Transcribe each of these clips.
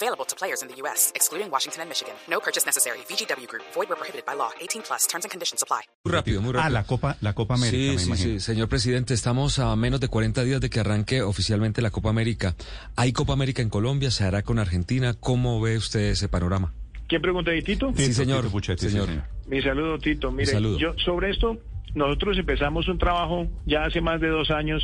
Available to players in the U.S., excluding Washington and Michigan. No purchase necessary. VGW Group. Void where prohibited by law. 18 plus. Terms and conditions apply. Muy rápido, muy rápido. Ah, la Copa, la Copa América, Sí, me sí, imagino. sí, señor presidente, estamos a menos de 40 días de que arranque oficialmente la Copa América. ¿Hay Copa América en Colombia? ¿Se hará con Argentina? ¿Cómo ve usted ese panorama? ¿Quién pregunta ahí, Tito? Sí, señor. Tito Puchetti, sí, Señor. Mi saludo, Tito. Mire, saludo. yo sobre esto, nosotros empezamos un trabajo ya hace más de dos años,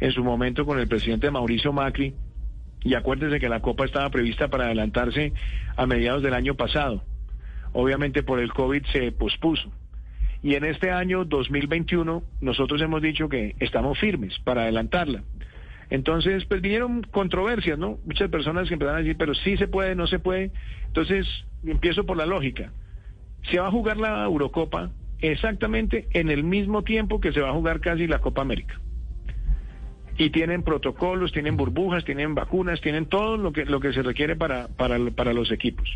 en su momento con el presidente Mauricio Macri, y acuérdese que la Copa estaba prevista para adelantarse a mediados del año pasado. Obviamente por el COVID se pospuso. Y en este año 2021 nosotros hemos dicho que estamos firmes para adelantarla. Entonces, pues vinieron controversias, ¿no? Muchas personas que empezaron a decir, pero sí se puede, no se puede. Entonces, empiezo por la lógica. Se va a jugar la Eurocopa exactamente en el mismo tiempo que se va a jugar casi la Copa América. Y tienen protocolos, tienen burbujas, tienen vacunas, tienen todo lo que, lo que se requiere para, para, los equipos.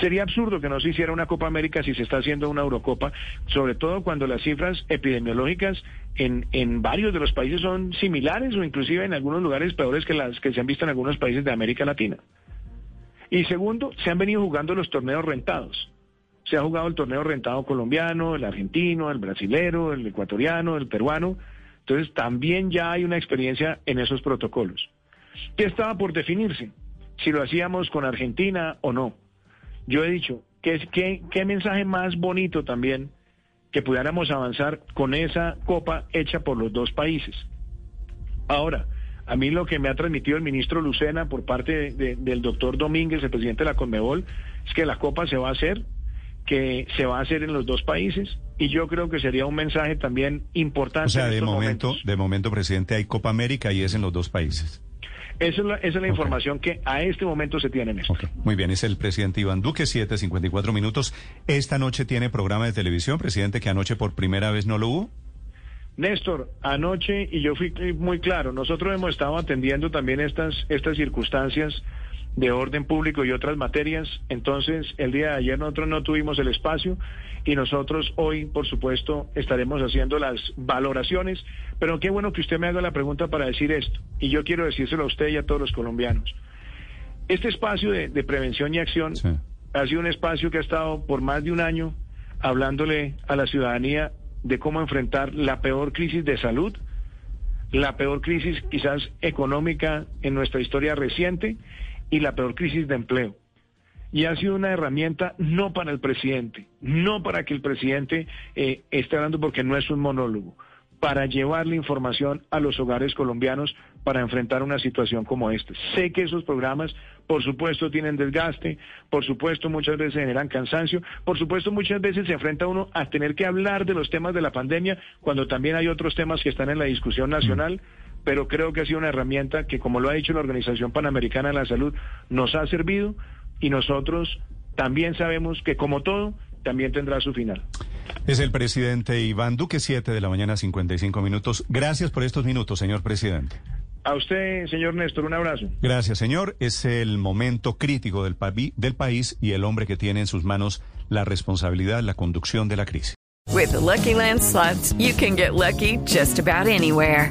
Sería absurdo que no se hiciera una Copa América si se está haciendo una Eurocopa, sobre todo cuando las cifras epidemiológicas en, en varios de los países son similares o inclusive en algunos lugares peores que las que se han visto en algunos países de América Latina. Y segundo, se han venido jugando los torneos rentados. Se ha jugado el torneo rentado colombiano, el argentino, el brasilero, el ecuatoriano, el peruano. Entonces también ya hay una experiencia en esos protocolos. ¿Qué estaba por definirse? Si lo hacíamos con Argentina o no. Yo he dicho, ¿qué, qué, mensaje más bonito también que pudiéramos avanzar con esa copa hecha por los dos países? Ahora, a mí lo que me ha transmitido el ministro Lucena por parte de- de- del doctor Domínguez, el presidente de la Conmebol, es que la copa se va a hacer, que se va a hacer en los dos países, y yo creo que sería un mensaje también importante. O sea, de momento, momentos. de momento, presidente, hay Copa América y es en los dos países. Esa es la, esa es la Ok. información que a este momento se tiene en esto. Ok, Muy bien, es el presidente Iván Duque, 7.54 minutos. Esta noche tiene programa de televisión, presidente, que anoche por primera vez no lo hubo. Néstor, anoche, y yo fui muy claro, nosotros hemos estado atendiendo también estas, estas circunstancias de orden público y otras materias. Entonces, el día de ayer nosotros no tuvimos el espacio y nosotros hoy, por supuesto, estaremos haciendo las valoraciones. Pero qué bueno que usted me haga la pregunta para decir esto. Y yo quiero decírselo a usted y a todos los colombianos. Este espacio de, de prevención y acción Sí. ha sido un espacio que ha estado por más de un año hablándole a la ciudadanía de cómo enfrentar la peor crisis de salud, la peor crisis quizás económica en nuestra historia reciente y la peor crisis de empleo. Y ha sido una herramienta no para el presidente, no para que el presidente eh, esté hablando porque no es un monólogo, para llevar la información a los hogares colombianos para enfrentar una situación como esta. Sé que esos programas, por supuesto, tienen desgaste, por supuesto, muchas veces generan cansancio, por supuesto, muchas veces se enfrenta uno a tener que hablar de los temas de la pandemia cuando también hay otros temas que están en la discusión nacional. Pero creo que ha sido una herramienta que, como lo ha dicho la Organización Panamericana de la Salud, nos ha servido y nosotros también sabemos que, como todo, también tendrá su final. Es el presidente Iván Duque, 7 de la mañana, 55 minutos. Gracias por estos minutos, señor presidente. A usted, señor Néstor, un abrazo. Gracias, señor. Es el momento crítico del, país y el hombre que tiene en sus manos la responsabilidad, la conducción de la crisis. With the Lucky Land slots, you can get lucky just about anywhere.